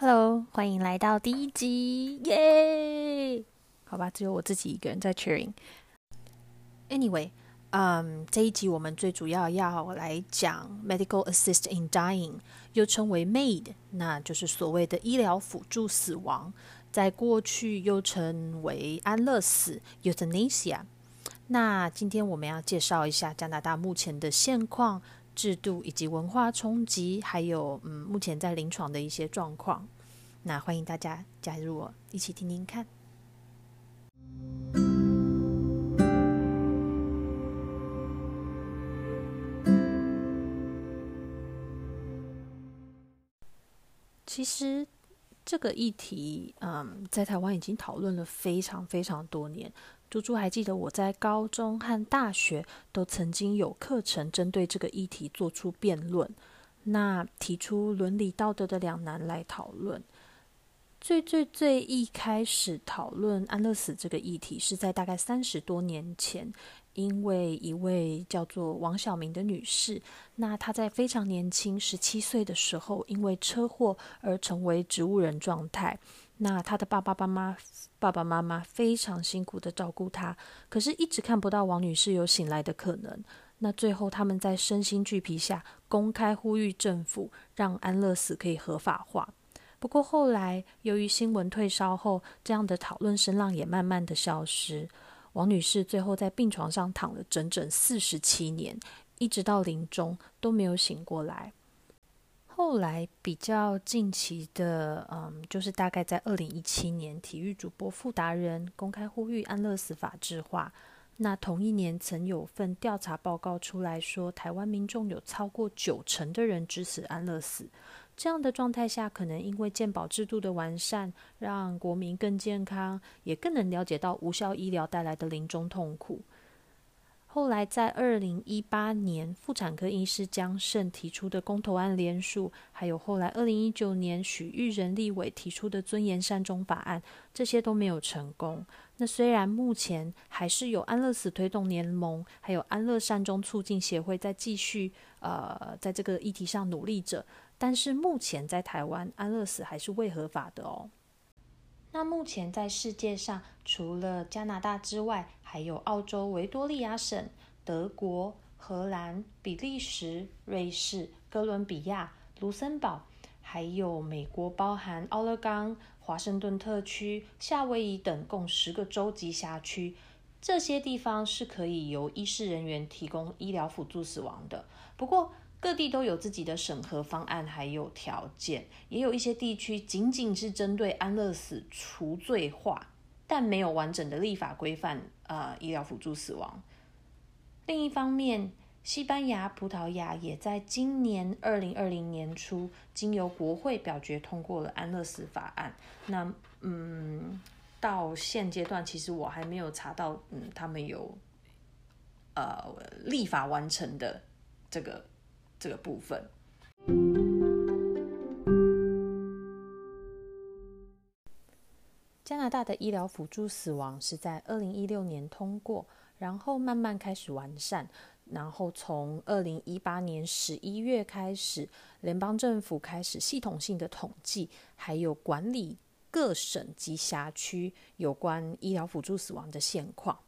Hello，欢迎来到第一集，耶！好吧，只有我自己一个人在 cheering。Anyway，嗯，这一集我们最主要要来讲 medical assist in dying，又称为 MAID，那就是所谓的医疗辅助死亡，在过去又称为安乐死 （euthanasia）。那今天我们要介绍一下加拿大目前的现况。制度以及文化冲击，还有嗯，目前在临床的一些状况，那欢迎大家加入我一起听听看。其实这个议题，嗯，在台湾已经讨论了非常非常多年。猪猪还记得我在高中和大学都曾经有课程针对这个议题做出辩论，那提出伦理道德的两难来讨论。最最最一开始讨论安乐死这个议题是在大概三十多年前，因为一位叫做王小明的女士，那她在非常年轻十七岁的时候，因为车祸而成为植物人状态。那他的爸爸、妈妈、爸爸妈妈非常辛苦的照顾他，可是一直看不到王女士有醒来的可能。那最后他们在身心俱疲下，公开呼吁政府让安乐死可以合法化。不过后来由于新闻退烧后，这样的讨论声浪也慢慢的消失。王女士最后在病床上躺了整整四十七年，一直到临终都没有醒过来。后来比较近期的，嗯，就是大概在二零一七年，体育主播傅达人公开呼吁安乐死法制化。那同一年，曾有份调查报告出来说，台湾民众有超过九成的人支持安乐死。这样的状态下，可能因为健保制度的完善，让国民更健康，也更能了解到无效医疗带来的临终痛苦。后来，在二零一八年，妇产科医师江胜提出的公投案联署，还有后来二零一九年许玉仁立委提出的尊严善终法案，这些都没有成功。那虽然目前还是有安乐死推动联盟，还有安乐善终促进协会在继续呃在这个议题上努力着，但是目前在台湾安乐死还是未合法的哦。那目前在世界上，除了加拿大之外，还有澳洲维多利亚省、德国、荷兰、比利时、瑞士、哥伦比亚、卢森堡，还有美国，包含奥勒冈、华盛顿特区、夏威夷等，共十个州级辖区。这些地方是可以由医师人员提供医疗辅助死亡的。不过，各地都有自己的审核方案，还有条件，也有一些地区仅仅是针对安乐死除罪化，但没有完整的立法规范呃医疗辅助死亡。另一方面，西班牙、葡萄牙也在今年二零二零年初，经由国会表决通过了安乐死法案。那嗯，到现阶段，其实我还没有查到，嗯，他们有呃立法完成的这个。这个部分，加拿大的医疗辅助死亡是在二零一六年通过，然后慢慢开始完善，然后从二零一八年十一月开始，联邦政府开始系统性的统计，还有管理各省及辖区有关医疗辅助死亡的现况。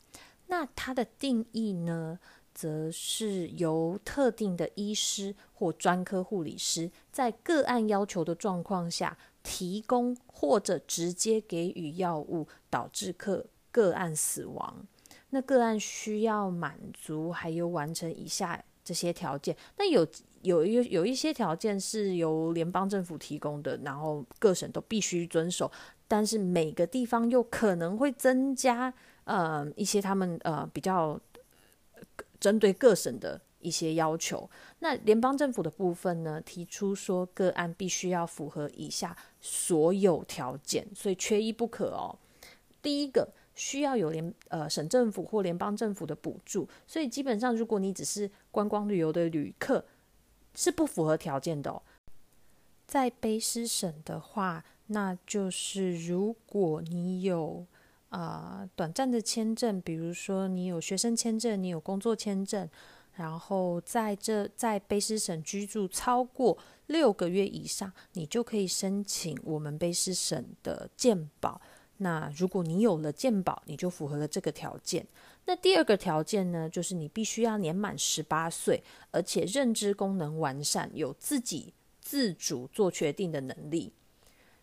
那它的定义呢？则是由特定的医师或专科护理师，在个案要求的状况下，提供或者直接给予药物，导致个个案死亡。那个案需要满足还有完成以下这些条件。那有有一有一些条件是由联邦政府提供的，然后各省都必须遵守。但是每个地方又可能会增加呃一些他们呃比较。针对各省的一些要求，那联邦政府的部分呢，提出说个案必须要符合以下所有条件，所以缺一不可哦。第一个需要有联呃省政府或联邦政府的补助，所以基本上如果你只是观光旅游的旅客，是不符合条件的哦。在卑诗省的话，那就是如果你有。啊，短暂的签证，比如说你有学生签证，你有工作签证，然后在这在卑诗省居住超过六个月以上，你就可以申请我们卑诗省的健保。那如果你有了健保，你就符合了这个条件。那第二个条件呢，就是你必须要年满十八岁，而且认知功能完善，有自己自主做决定的能力。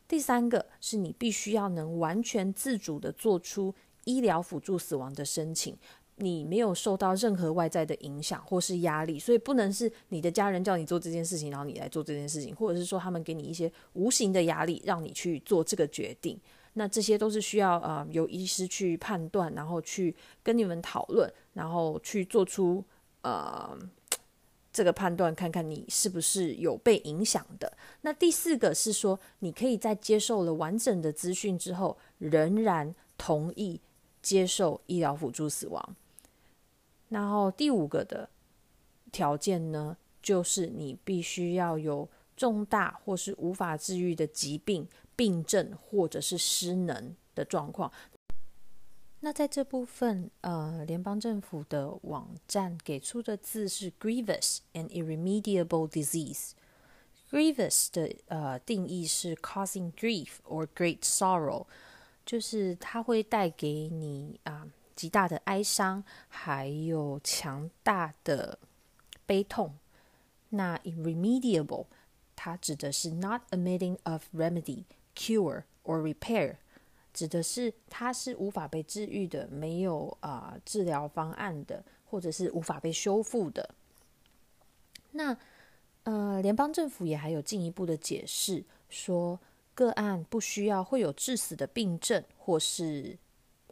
第三个是你必须要能完全自主的做出医疗辅助死亡的申请。你没有受到任何外在的影响或是压力，所以不能是你的家人叫你做这件事情，然后你来做这件事情，或者是说他们给你一些无形的压力，让你去做这个决定。那这些都是需要呃由医师去判断，然后去跟你们讨论，然后去做出呃这个判断，看看你是不是有被影响的。那第四个是说，你可以在接受了完整的资讯之后，仍然同意接受医疗辅助死亡。然后第五个的条件呢，就是你必须要有重大或是无法治愈的疾病、病症或者是失能的状况。那在这部分，呃，联邦政府的网站给出的字是 “grievous and irremediable disease”。grievous 的呃定义是 causing grief or great sorrow，就是它会带给你啊。极大的哀伤，还有强大的悲痛。那 irremediable，它指的是 not admitting of remedy, cure or repair，指的是它是无法被治愈的，没有啊治疗方案的，或者是无法被修复的。那呃，联邦政府也还有进一步的解释，说个案不需要会有致死的病症，或是。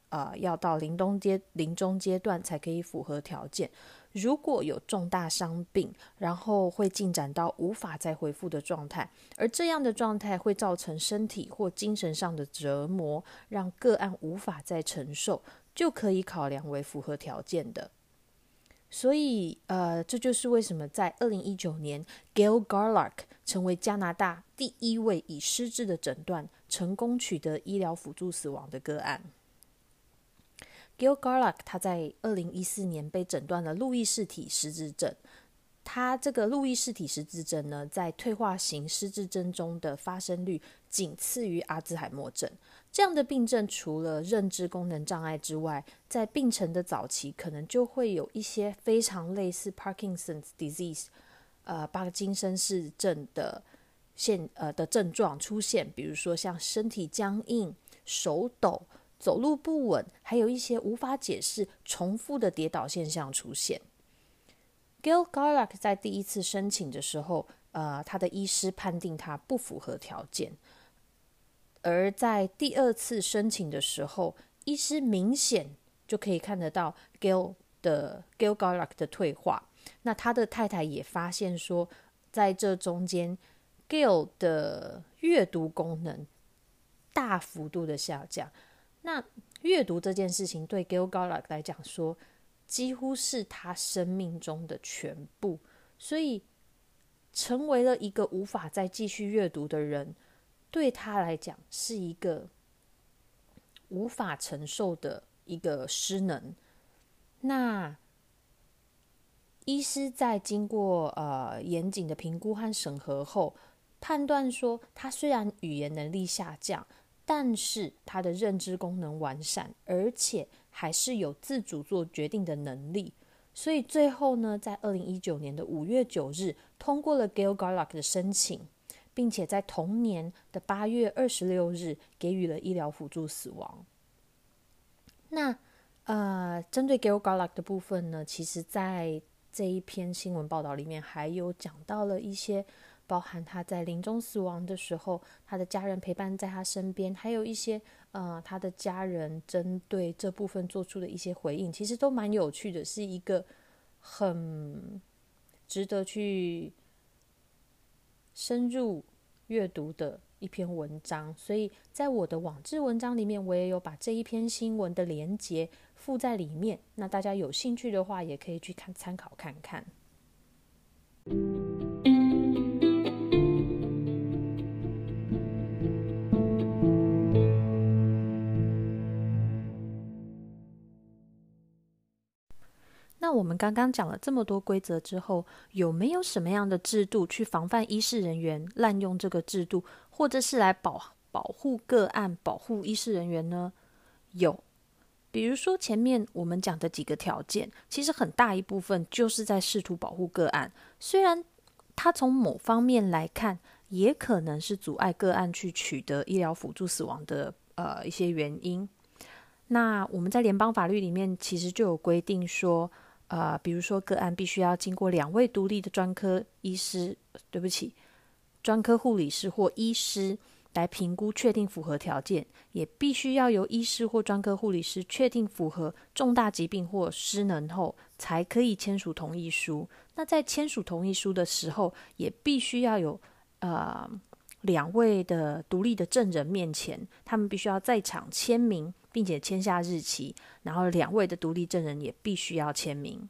呃，要到临终阶临终阶段才可以符合条件。如果有重大伤病，然后会进展到无法再恢复的状态，而这样的状态会造成身体或精神上的折磨，让个案无法再承受，就可以考量为符合条件的。所以，呃，这就是为什么在二零一九年，Gail Garlock 成为加拿大第一位以失智的诊断成功取得医疗辅助死亡的个案。Gil Garlock，他在二零一四年被诊断了路易氏体失智症。他这个路易氏体失智症呢，在退化型失智症中的发生率仅次于阿兹海默症。这样的病症除了认知功能障碍之外，在病程的早期，可能就会有一些非常类似 Parkinson's disease，呃，帕金森氏症的现呃的症状出现，比如说像身体僵硬、手抖。走路不稳，还有一些无法解释、重复的跌倒现象出现。Gil Garlock 在第一次申请的时候，呃，他的医师判定他不符合条件；而在第二次申请的时候，医师明显就可以看得到 Gil 的 Gil Garlock 的退化。那他的太太也发现说，在这中间，Gil 的阅读功能大幅度的下降。那阅读这件事情对 Gil Garlock 来讲说，几乎是他生命中的全部，所以成为了一个无法再继续阅读的人，对他来讲是一个无法承受的一个失能。那医师在经过呃严谨的评估和审核后，判断说，他虽然语言能力下降。但是他的认知功能完善，而且还是有自主做决定的能力，所以最后呢，在二零一九年的五月九日通过了 Gail Garlock 的申请，并且在同年的八月二十六日给予了医疗辅助死亡。那呃，针对 Gail Garlock 的部分呢，其实在这一篇新闻报道里面还有讲到了一些。包含他在临终死亡的时候，他的家人陪伴在他身边，还有一些呃，他的家人针对这部分做出的一些回应，其实都蛮有趣的，是一个很值得去深入阅读的一篇文章。所以在我的网志文章里面，我也有把这一篇新闻的连接附在里面。那大家有兴趣的话，也可以去看参考看看。我们刚刚讲了这么多规则之后，有没有什么样的制度去防范医师人员滥用这个制度，或者是来保保护个案、保护医师人员呢？有，比如说前面我们讲的几个条件，其实很大一部分就是在试图保护个案，虽然它从某方面来看，也可能是阻碍个案去取得医疗辅助死亡的呃一些原因。那我们在联邦法律里面其实就有规定说，呃，比如说个案必须要经过两位独立的专科医师，对不起，专科护理师或医师来评估，确定符合条件，也必须要由医师或专科护理师确定符合重大疾病或失能后，才可以签署同意书。那在签署同意书的时候，也必须要有呃两位的独立的证人面前，他们必须要在场签名。并且签下日期，然后两位的独立证人也必须要签名。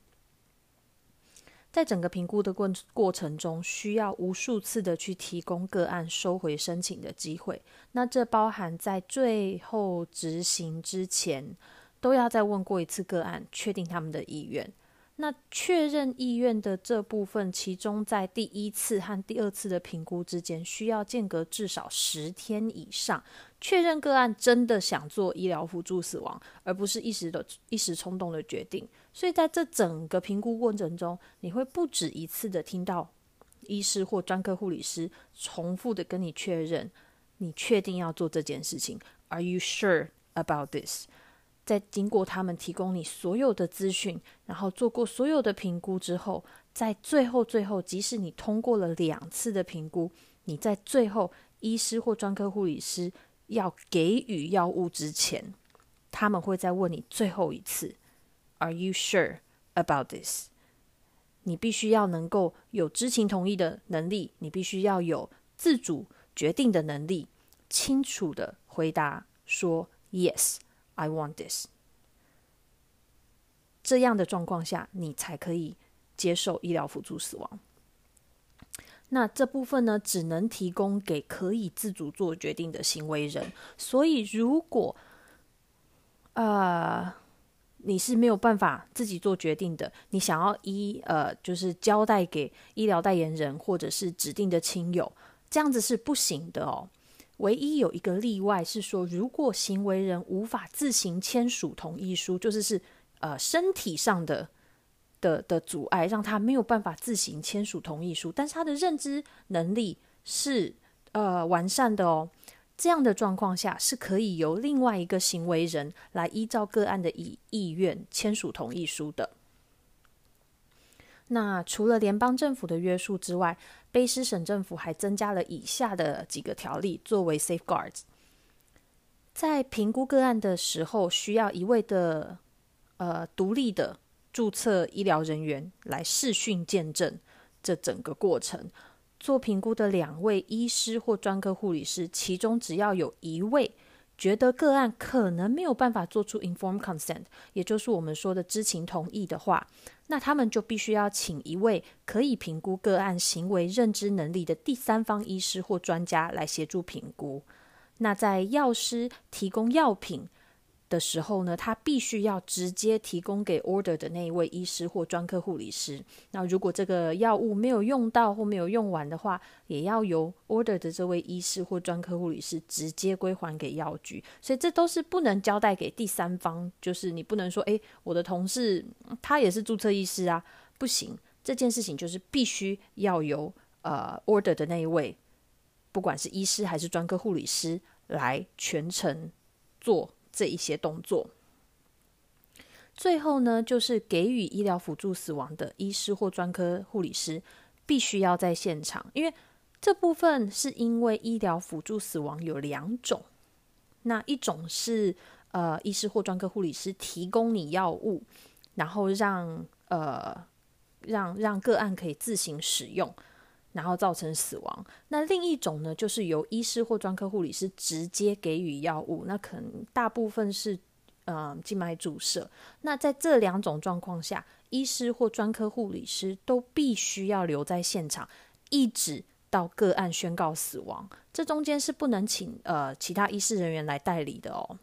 在整个评估的过过程中，需要无数次的去提供个案收回申请的机会。那这包含在最后执行之前，都要再问过一次个案，确定他们的意愿。那确认意愿的这部分，其中在第一次和第二次的评估之间，需要间隔至少十天以上，确认个案真的想做医疗辅助死亡，而不是一时的一时冲动的决定。所以在这整个评估过程中，你会不止一次的听到医师或专科护理师重复的跟你确认，你确定要做这件事情？Are you sure about this？在经过他们提供你所有的资讯，然后做过所有的评估之后，在最后最后，即使你通过了两次的评估，你在最后医师或专科护理师要给予药物之前，他们会再问你最后一次：Are you sure about this？你必须要能够有知情同意的能力，你必须要有自主决定的能力，清楚的回答说 Yes。I want this。这样的状况下，你才可以接受医疗辅助死亡。那这部分呢，只能提供给可以自主做决定的行为人。所以，如果呃你是没有办法自己做决定的，你想要医呃就是交代给医疗代言人或者是指定的亲友，这样子是不行的哦。唯一有一个例外是说，如果行为人无法自行签署同意书，就是是呃身体上的的的阻碍，让他没有办法自行签署同意书，但是他的认知能力是呃完善的哦。这样的状况下，是可以由另外一个行为人来依照个案的意意愿签署同意书的。那除了联邦政府的约束之外，卑诗省政府还增加了以下的几个条例作为 safeguards。在评估个案的时候，需要一位的呃独立的注册医疗人员来视讯见证这整个过程。做评估的两位医师或专科护理师，其中只要有一位。觉得个案可能没有办法做出 informed consent，也就是我们说的知情同意的话，那他们就必须要请一位可以评估个案行为认知能力的第三方医师或专家来协助评估。那在药师提供药品。的时候呢，他必须要直接提供给 order 的那一位医师或专科护理师。那如果这个药物没有用到或没有用完的话，也要由 order 的这位医师或专科护理师直接归还给药局。所以这都是不能交代给第三方，就是你不能说，诶，我的同事他也是注册医师啊，不行。这件事情就是必须要由呃 order 的那一位，不管是医师还是专科护理师来全程做。这一些动作，最后呢，就是给予医疗辅助死亡的医师或专科护理师必须要在现场，因为这部分是因为医疗辅助死亡有两种，那一种是呃医师或专科护理师提供你药物，然后让呃让让个案可以自行使用。然后造成死亡。那另一种呢，就是由医师或专科护理师直接给予药物。那可能大部分是呃静脉注射。那在这两种状况下，医师或专科护理师都必须要留在现场，一直到个案宣告死亡。这中间是不能请呃其他医师人员来代理的哦。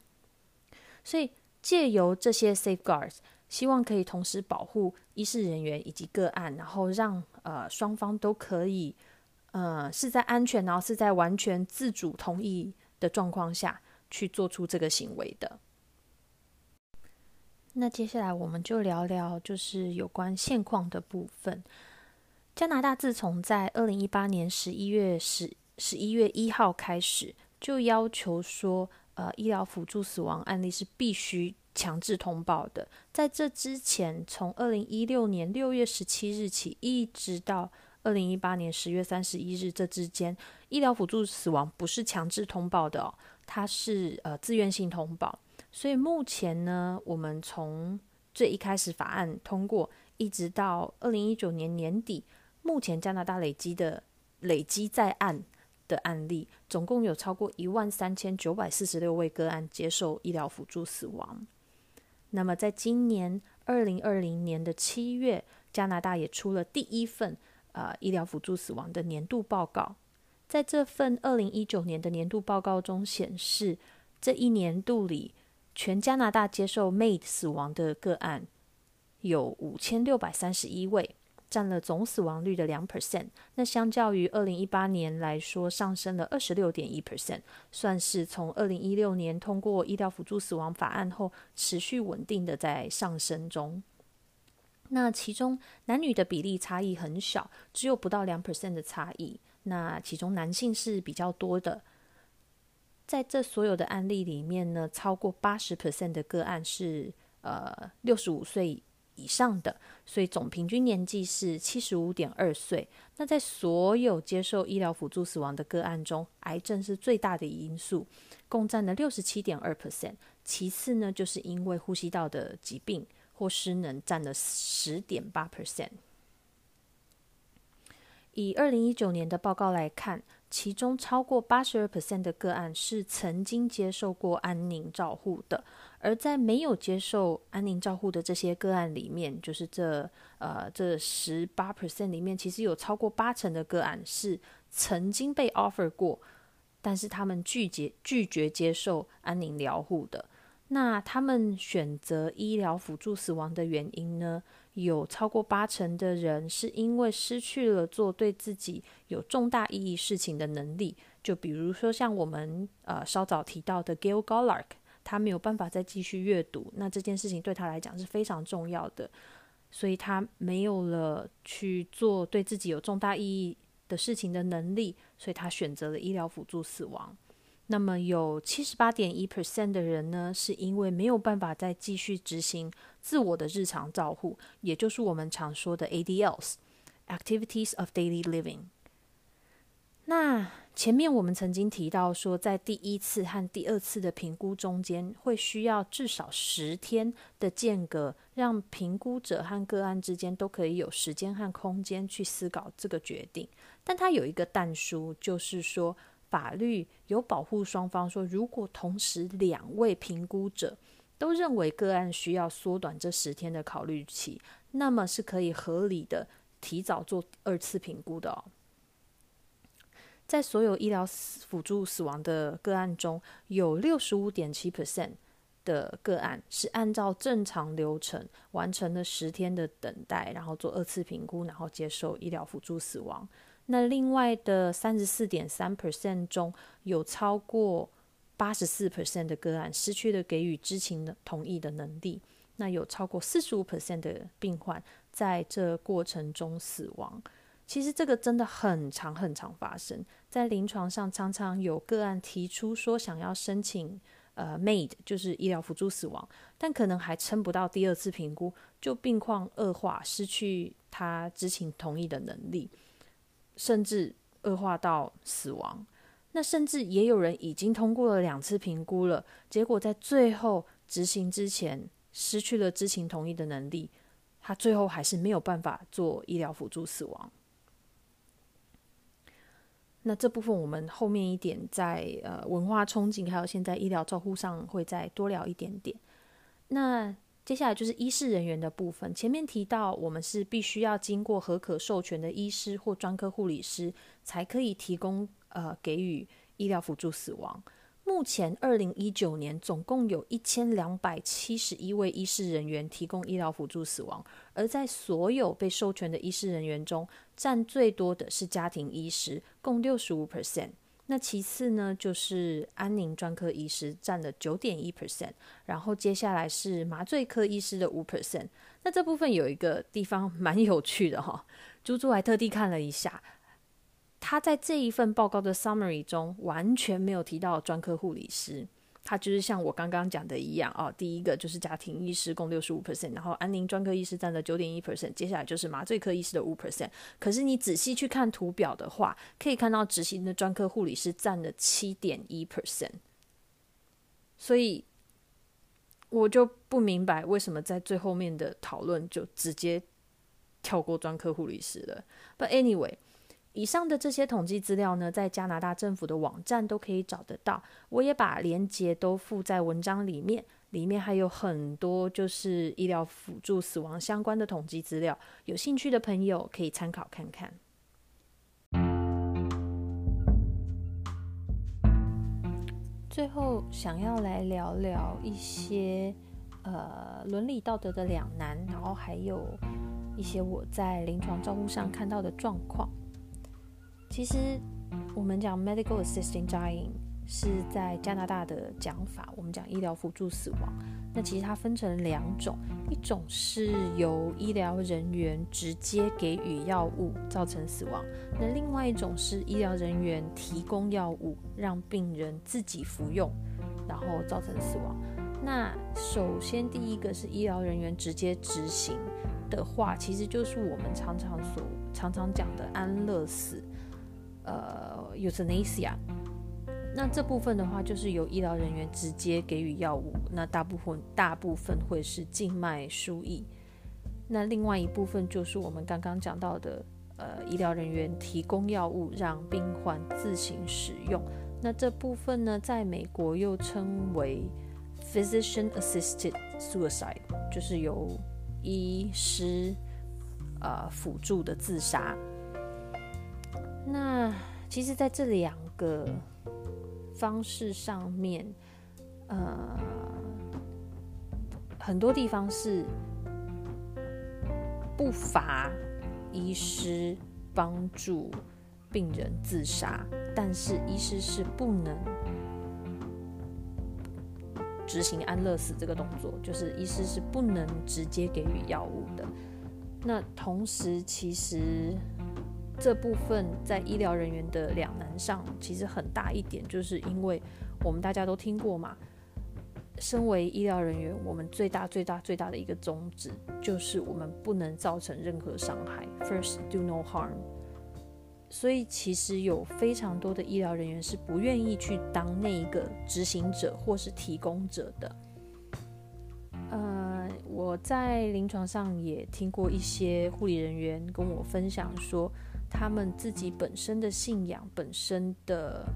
所以借由这些 safeguards，希望可以同时保护医事人员以及个案，然后让呃双方都可以呃是在安全，然后是在完全自主同意的状况下去做出这个行为的。那接下来我们就聊聊就是有关现况的部分。加拿大自从在二零一八年十一月十十一月一号开始，就要求说，呃，医疗辅助死亡案例是必须。强制通报的，在这之前，从二零一六年六月十七日起，一直到二零一八年十月三十一日这之间，医疗辅助死亡不是强制通报的哦，它是呃自愿性通报。所以目前呢，我们从最一开始法案通过，一直到二零一九年年底，目前加拿大累积的累积在案的案例，总共有超过一万三千九百四十六位个案接受医疗辅助死亡。那么，在今年二零二零年的七月，加拿大也出了第一份呃医疗辅助死亡的年度报告。在这份二零一九年的年度报告中显示，这一年度里，全加拿大接受 MAID 死亡的个案有五千六百三十一位。占了总死亡率的两 percent，那相较于二零一八年来说，上升了二十六点一 percent，算是从二零一六年通过医疗辅助死亡法案后持续稳定的在上升中。那其中男女的比例差异很小，只有不到两 percent 的差异。那其中男性是比较多的，在这所有的案例里面呢，超过八十 percent 的个案是呃六十五岁。以上的，所以总平均年纪是七十五点二岁。那在所有接受医疗辅助死亡的个案中，癌症是最大的因素，共占了六十七点二 percent。其次呢，就是因为呼吸道的疾病或失能占了十点八 percent。以二零一九年的报告来看。其中超过八十二 percent 的个案是曾经接受过安宁照护的，而在没有接受安宁照护的这些个案里面，就是这呃这十八 percent 里面，其实有超过八成的个案是曾经被 offer 过，但是他们拒绝拒绝接受安宁疗护的。那他们选择医疗辅助死亡的原因呢？有超过八成的人是因为失去了做对自己有重大意义事情的能力，就比如说像我们呃稍早提到的 Gail Golark，他没有办法再继续阅读，那这件事情对他来讲是非常重要的，所以他没有了去做对自己有重大意义的事情的能力，所以他选择了医疗辅助死亡。那么有七十八点一 percent 的人呢，是因为没有办法再继续执行自我的日常照护，也就是我们常说的 ADLs（Activities of Daily Living）。那前面我们曾经提到说，在第一次和第二次的评估中间，会需要至少十天的间隔，让评估者和个案之间都可以有时间和空间去思考这个决定。但它有一个但书，就是说。法律有保护双方，说如果同时两位评估者都认为个案需要缩短这十天的考虑期，那么是可以合理的提早做二次评估的哦。在所有医疗辅助死亡的个案中，有六十五点七 percent 的个案是按照正常流程完成了十天的等待，然后做二次评估，然后接受医疗辅助死亡。那另外的三十四点三 percent 中有超过八十四 percent 的个案失去了给予知情的同意的能力，那有超过四十五 percent 的病患在这过程中死亡。其实这个真的很长很长发生在临床上，常常有个案提出说想要申请呃 MAID，就是医疗辅助死亡，但可能还撑不到第二次评估，就病况恶化，失去他知情同意的能力。甚至恶化到死亡，那甚至也有人已经通过了两次评估了，结果在最后执行之前失去了知情同意的能力，他最后还是没有办法做医疗辅助死亡。那这部分我们后面一点在呃文化憧憬还有现在医疗照护上会再多聊一点点。那。接下来就是医师人员的部分。前面提到，我们是必须要经过合可授权的医师或专科护理师，才可以提供呃给予医疗辅助死亡。目前，二零一九年总共有一千两百七十一位医师人员提供医疗辅助死亡，而在所有被授权的医师人员中，占最多的是家庭医师，共六十五 percent。那其次呢，就是安宁专科医师占了九点一 percent，然后接下来是麻醉科医师的五 percent。那这部分有一个地方蛮有趣的哈，猪猪还特地看了一下。他在这一份报告的 summary 中完全没有提到专科护理师，他就是像我刚刚讲的一样哦。第一个就是家庭医师共六十五 percent，然后安宁专科医师占了九点一 percent，接下来就是麻醉科医师的五 percent。可是你仔细去看图表的话，可以看到执行的专科护理师占了七点一 percent。所以我就不明白为什么在最后面的讨论就直接跳过专科护理师了。But anyway。以上的这些统计资料呢，在加拿大政府的网站都可以找得到。我也把链接都附在文章里面，里面还有很多就是医疗辅助死亡相关的统计资料，有兴趣的朋友可以参考看看。最后，想要来聊聊一些呃伦理道德的两难，然后还有一些我在临床照护上看到的状况。其实，我们讲 medical assisting dying 是在加拿大的讲法。我们讲医疗辅助死亡，那其实它分成两种，一种是由医疗人员直接给予药物造成死亡，那另外一种是医疗人员提供药物让病人自己服用，然后造成死亡。那首先第一个是医疗人员直接执行的话，其实就是我们常常所常常讲的安乐死。呃，euthanasia，那这部分的话，就是由医疗人员直接给予药物，那大部分大部分会是静脉输液，那另外一部分就是我们刚刚讲到的，呃，医疗人员提供药物让病患自行使用，那这部分呢，在美国又称为 physician-assisted suicide，就是由医师呃辅助的自杀。那其实，在这两个方式上面，呃，很多地方是不乏医师帮助病人自杀，但是医师是不能执行安乐死这个动作，就是医师是不能直接给予药物的。那同时，其实。这部分在医疗人员的两难上，其实很大一点，就是因为我们大家都听过嘛，身为医疗人员，我们最大最大最大的一个宗旨，就是我们不能造成任何伤害，First do no harm。所以其实有非常多的医疗人员是不愿意去当那一个执行者或是提供者的。呃，我在临床上也听过一些护理人员跟我分享说。他们自己本身的信仰、本身的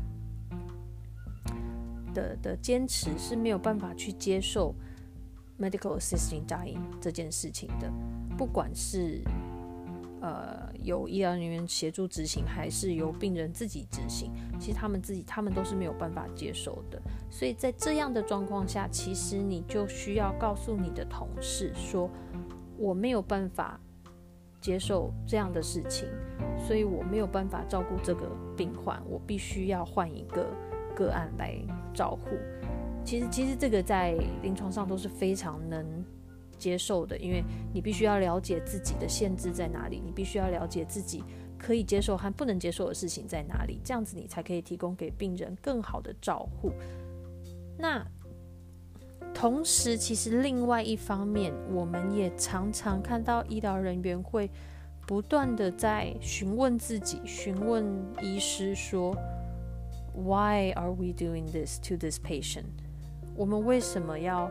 的的坚持是没有办法去接受 medical assisting dying 这件事情的，不管是呃有医疗人员协助执行，还是由病人自己执行，其实他们自己他们都是没有办法接受的。所以在这样的状况下，其实你就需要告诉你的同事说，我没有办法。接受这样的事情，所以我没有办法照顾这个病患，我必须要换一个个案来照护。其实，其实这个在临床上都是非常能接受的，因为你必须要了解自己的限制在哪里，你必须要了解自己可以接受和不能接受的事情在哪里，这样子你才可以提供给病人更好的照护。那。同时，其实另外一方面，我们也常常看到医疗人员会不断的在询问自己、询问医师说：“Why are we doing this to this patient？” 我们为什么要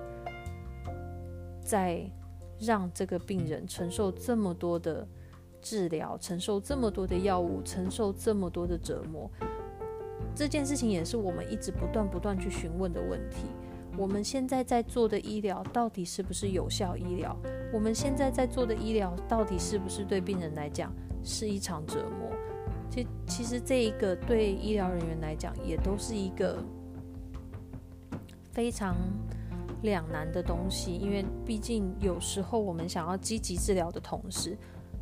在让这个病人承受这么多的治疗、承受这么多的药物、承受这么多的折磨？这件事情也是我们一直不断不断去询问的问题。我们现在在做的医疗到底是不是有效医疗？我们现在在做的医疗到底是不是对病人来讲是一场折磨？其其实这一个对医疗人员来讲也都是一个非常两难的东西，因为毕竟有时候我们想要积极治疗的同时，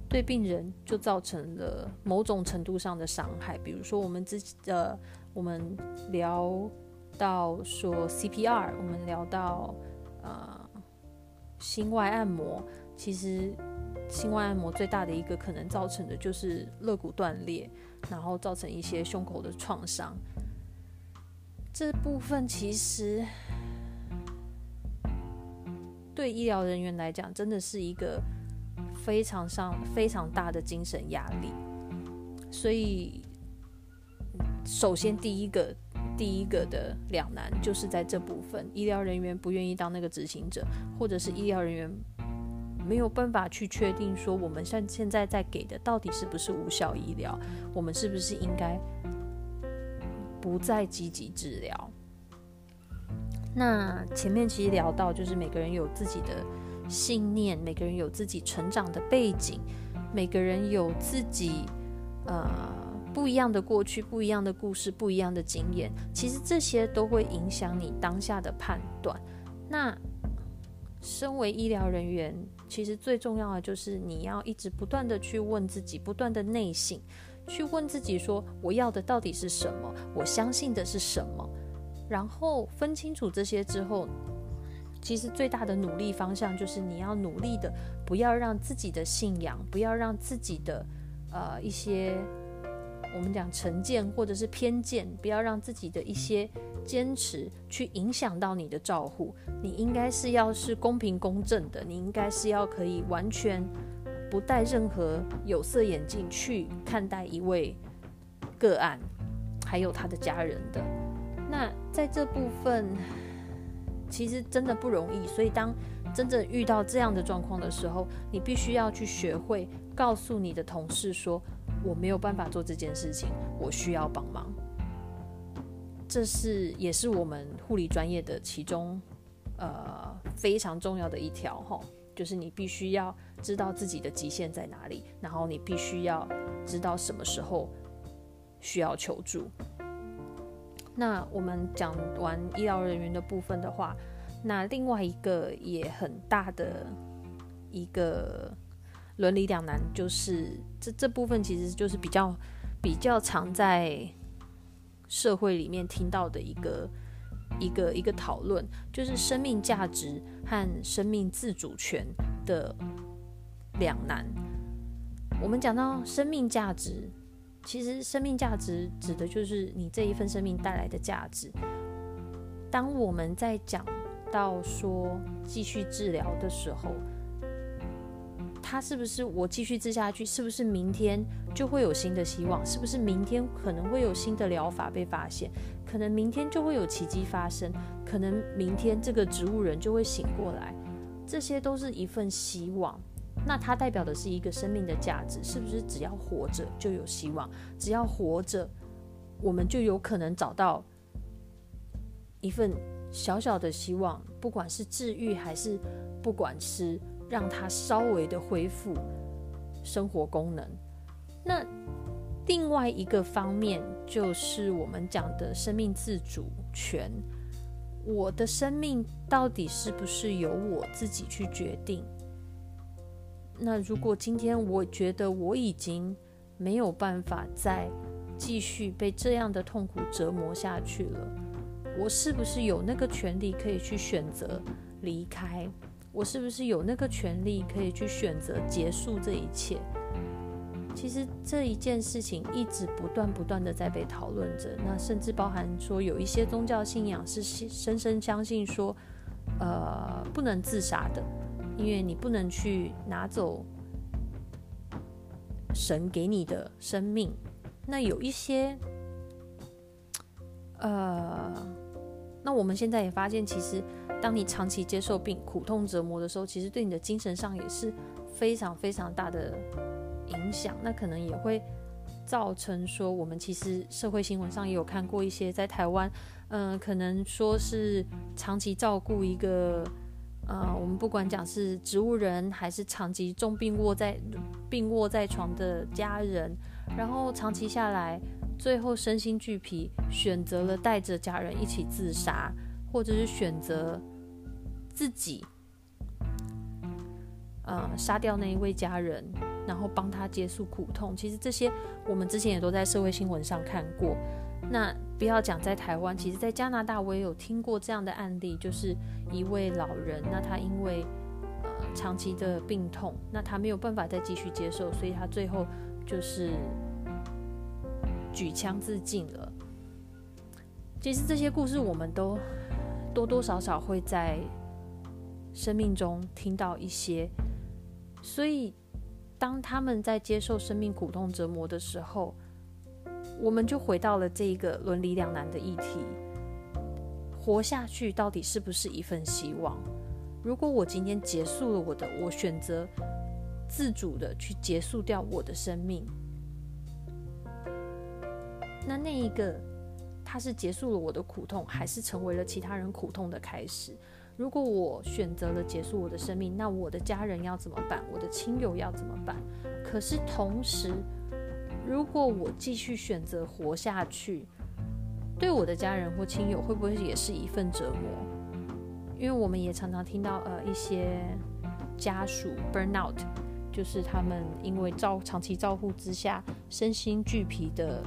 对病人就造成了某种程度上的伤害。比如说，我们之呃，我们聊到说 CPR，我们聊到呃心外按摩，其实心外按摩最大的一个可能造成的就是肋骨断裂，然后造成一些胸口的创伤。这部分其实对医疗人员来讲，真的是一个非常上非常大的精神压力。所以，首先第一个第一个的两难就是在这部分，医疗人员不愿意当那个执行者，或者是医疗人员没有办法去确定说，我们现现在在给的到底是不是无效医疗，我们是不是应该。不再积极治疗。那前面其实聊到，就是每个人有自己的信念，每个人有自己成长的背景，每个人有自己呃不一样的过去、不一样的故事、不一样的经验。其实这些都会影响你当下的判断。那身为医疗人员，其实最重要的就是你要一直不断的去问自己，不断的内省。去问自己说：“我要的到底是什么？我相信的是什么？”然后分清楚这些之后，其实最大的努力方向就是你要努力的，不要让自己的信仰，不要让自己的呃一些我们讲成见或者是偏见，不要让自己的一些坚持去影响到你的照护。你应该是要是公平公正的，你应该是要可以完全。不戴任何有色眼镜去看待一位个案，还有他的家人的，那在这部分其实真的不容易。所以当真正遇到这样的状况的时候，你必须要去学会告诉你的同事说：“我没有办法做这件事情，我需要帮忙。”这是也是我们护理专业的其中呃非常重要的一条哈。就是你必须要知道自己的极限在哪里，然后你必须要知道什么时候需要求助。那我们讲完医疗人员的部分的话，那另外一个也很大的一个伦理两难，就是这这部分其实就是比较比较常在社会里面听到的一个。一个一个讨论，就是生命价值和生命自主权的两难。我们讲到生命价值，其实生命价值指的就是你这一份生命带来的价值。当我们在讲到说继续治疗的时候，他是不是我继续治下去？是不是明天就会有新的希望？是不是明天可能会有新的疗法被发现？可能明天就会有奇迹发生？可能明天这个植物人就会醒过来？这些都是一份希望。那它代表的是一个生命的价值，是不是只要活着就有希望？只要活着，我们就有可能找到一份小小的希望，不管是治愈还是不管是。让他稍微的恢复生活功能。那另外一个方面就是我们讲的生命自主权。我的生命到底是不是由我自己去决定？那如果今天我觉得我已经没有办法再继续被这样的痛苦折磨下去了，我是不是有那个权利可以去选择离开？我是不是有那个权利可以去选择结束这一切？其实这一件事情一直不断不断的在被讨论着。那甚至包含说，有一些宗教信仰是深深相信说，呃，不能自杀的，因为你不能去拿走神给你的生命。那有一些，呃，那我们现在也发现，其实。当你长期接受病苦痛折磨的时候，其实对你的精神上也是非常非常大的影响。那可能也会造成说，我们其实社会新闻上也有看过一些，在台湾，嗯，可能说是长期照顾一个，呃，我们不管讲是植物人还是长期重病卧在病卧在床的家人，然后长期下来，最后身心俱疲，选择了带着家人一起自杀。或者是选择自己，呃，杀掉那一位家人，然后帮他结束苦痛。其实这些我们之前也都在社会新闻上看过。那不要讲在台湾，其实在加拿大我也有听过这样的案例，就是一位老人，那他因为呃长期的病痛，那他没有办法再继续接受，所以他最后就是举枪自尽了。其实这些故事我们都多多少少会在生命中听到一些，所以当他们在接受生命苦痛折磨的时候。我们就回到了这一个伦理两难的议题：活下去到底是不是一份希望？如果我今天结束了我的，我选择自主的去结束掉我的生命，那那一个他是结束了我的苦痛，还是成为了其他人苦痛的开始？如果我选择了结束我的生命，那我的家人要怎么办？我的亲友要怎么办？可是同时，如果我继续选择活下去，对我的家人或亲友会不会也是一份折磨？因为我们也常常听到呃一些家属 burn out，就是他们因为照长期照护之下身心俱疲的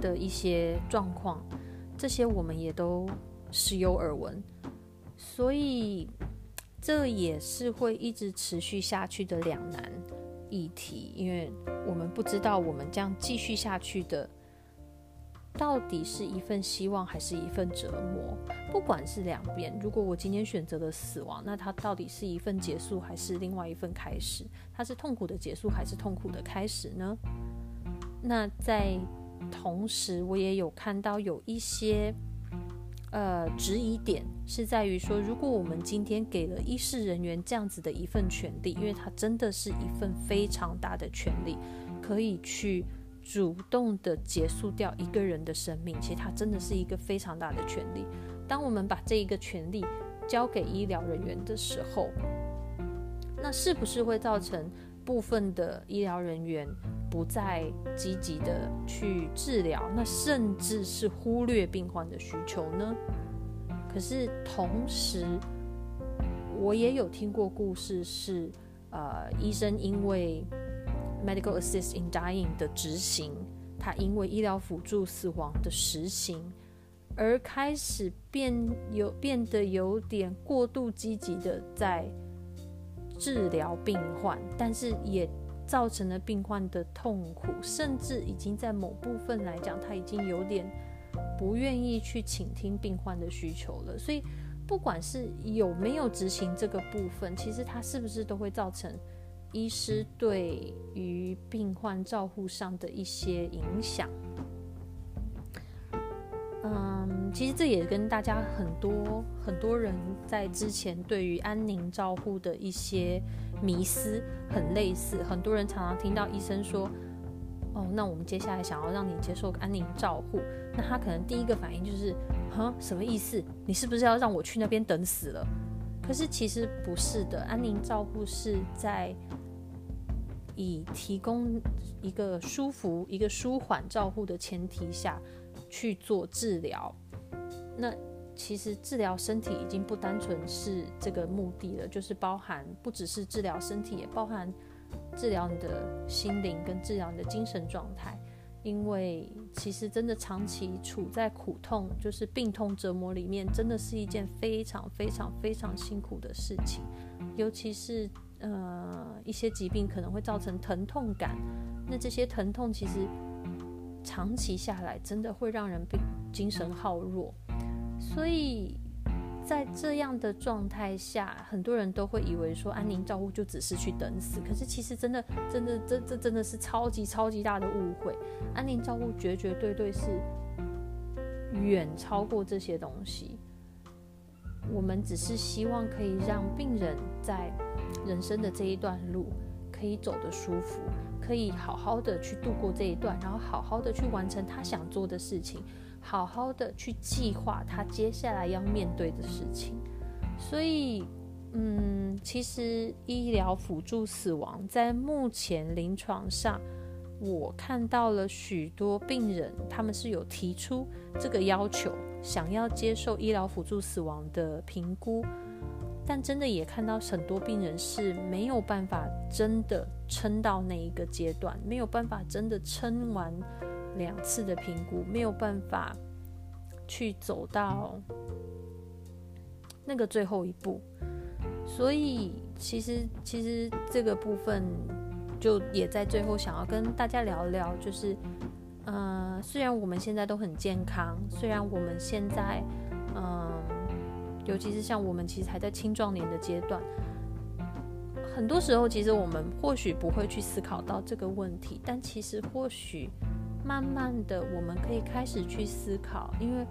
的一些状况，这些我们也都时有耳闻，所以这也是会一直持续下去的两难。议题，因为我们不知道我们这样继续下去的，到底是一份希望还是一份折磨。不管是两边，如果我今天选择了死亡，那它到底是一份结束还是另外一份开始？它是痛苦的结束还是痛苦的开始呢？那在同时，我也有看到有一些。呃，质疑点是在于说，如果我们今天给了医事人员这样子的一份权利，因为他真的是一份非常大的权利，可以去主动的结束掉一个人的生命，其实他真的是一个非常大的权利。当我们把这一个权利交给医疗人员的时候，那是不是会造成部分的医疗人员？不再积极的去治疗，那甚至是忽略病患的需求呢？可是同时，我也有听过故事，是呃，医生因为 medical assist in dying 的执行，他因为医疗辅助死亡的实行，而开始变有变得有点过度积极的在治疗病患，但是也。造成了病患的痛苦，甚至已经在某部分来讲，他已经有点不愿意去倾听病患的需求了。所以，不管是有没有执行这个部分，其实他是不是都会造成医师对于病患照护上的一些影响？其实这也跟大家很多很多人在之前对于安宁照护的一些迷思很类似。很多人常常听到医生说：“哦，那我们接下来想要让你接受安宁照护。”那他可能第一个反应就是：“哈，什么意思？你是不是要让我去那边等死了？”可是其实不是的，安宁照护是在以提供一个舒服、一个舒缓照护的前提下。去做治疗，那其实治疗身体已经不单纯是这个目的了，就是包含不只是治疗身体，也包含治疗你的心灵跟治疗你的精神状态。因为其实真的长期处在苦痛，就是病痛折磨里面，真的是一件非常非常非常辛苦的事情。尤其是呃一些疾病可能会造成疼痛感，那这些疼痛其实。长期下来，真的会让人病精神耗弱，所以在这样的状态下，很多人都会以为说安宁照护就只是去等死，可是其实真的，真的，这这真的是超级超级大的误会。安宁照护绝绝对对是远超过这些东西。我们只是希望可以让病人在人生的这一段路可以走得舒服。可以好好的去度过这一段，然后好好的去完成他想做的事情，好好的去计划他接下来要面对的事情。所以，嗯，其实医疗辅助死亡在目前临床上，我看到了许多病人，他们是有提出这个要求，想要接受医疗辅助死亡的评估，但真的也看到很多病人是没有办法真的撑到那一个阶段，没有办法真的撑完两次的评估，没有办法去走到那个最后一步。所以，其实其实这个部分就也在最后想要跟大家聊聊，就是。呃，虽然我们现在都很健康，虽然我们现在，嗯，尤其是像我们其实还在青壮年的阶段，很多时候其实我们或许不会去思考到这个问题，但其实或许慢慢的我们可以开始去思考，因为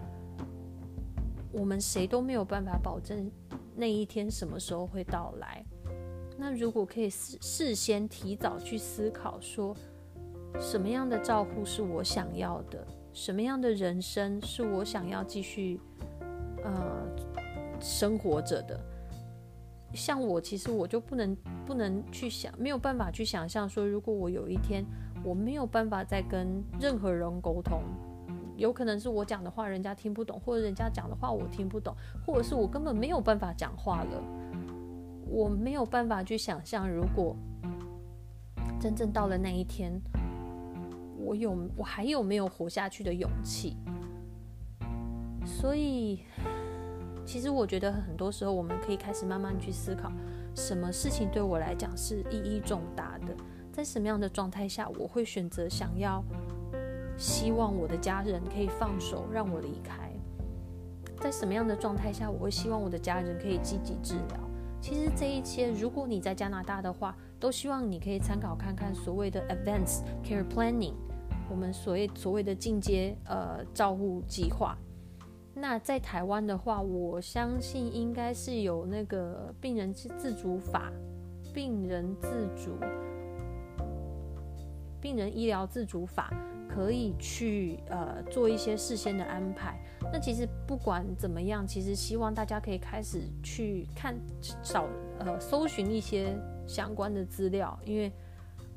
我们谁都没有办法保证那一天什么时候会到来。那如果可以事事先提早去思考说。什么样的照顾是我想要的？什么样的人生是我想要继续呃生活着的？像我，其实我就不能不能去想，没有办法去想象说，如果我有一天我没有办法再跟任何人沟通，有可能是我讲的话人家听不懂，或者人家讲的话我听不懂，或者是我根本没有办法讲话了。我没有办法去想象，如果真正到了那一天。我有，我还有没有活下去的勇气？所以，其实我觉得很多时候，我们可以开始慢慢去思考，什么事情对我来讲是意义重大的？在什么样的状态下，我会选择想要希望我的家人可以放手让我离开？在什么样的状态下，我会希望我的家人可以积极治疗？其实这一切，如果你在加拿大的话，都希望你可以参考看看所谓的 Advanced Care Planning。我们所谓所谓的进阶呃照护计划，那在台湾的话，我相信应该是有那个病人自自主法、病人自主、病人医疗自主法，可以去呃做一些事先的安排。那其实不管怎么样，其实希望大家可以开始去看找呃搜寻一些相关的资料，因为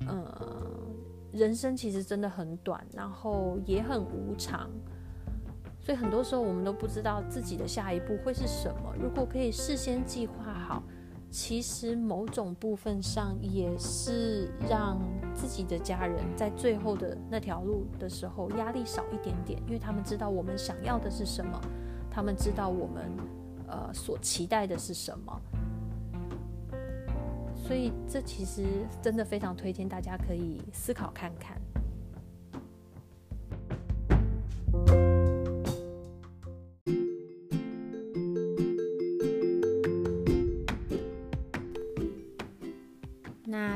呃。人生其实真的很短，然后也很无常，所以很多时候我们都不知道自己的下一步会是什么。如果可以事先计划好，其实某种部分上也是让自己的家人在最后的那条路的时候压力少一点点，因为他们知道我们想要的是什么，他们知道我们呃所期待的是什么。所以，这其实真的非常推荐大家可以思考看看。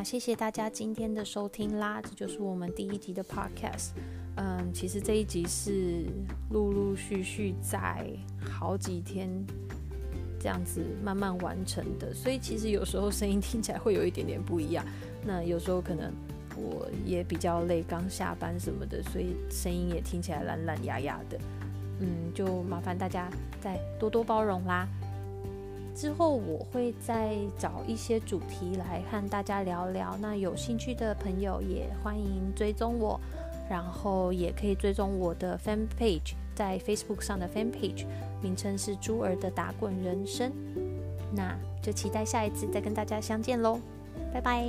谢谢大家今天的收听啦，这就是我们第一集的 Podcast。嗯，其实这一集是陆陆续续在好几天。这样子慢慢完成的，所以其实有时候声音听起来会有一点点不一样。那有时候可能我也比较累，刚下班什么的，所以声音也听起来懒懒哑哑的。嗯，就麻烦大家再多多包容啦。之后我会再找一些主题来和大家聊聊。那有兴趣的朋友也欢迎追踪我，然后也可以追踪我的 fan page，在 Facebook 上的 fan page。名称是猪儿的打滚人生，那就期待下一次再跟大家相见喽，拜拜。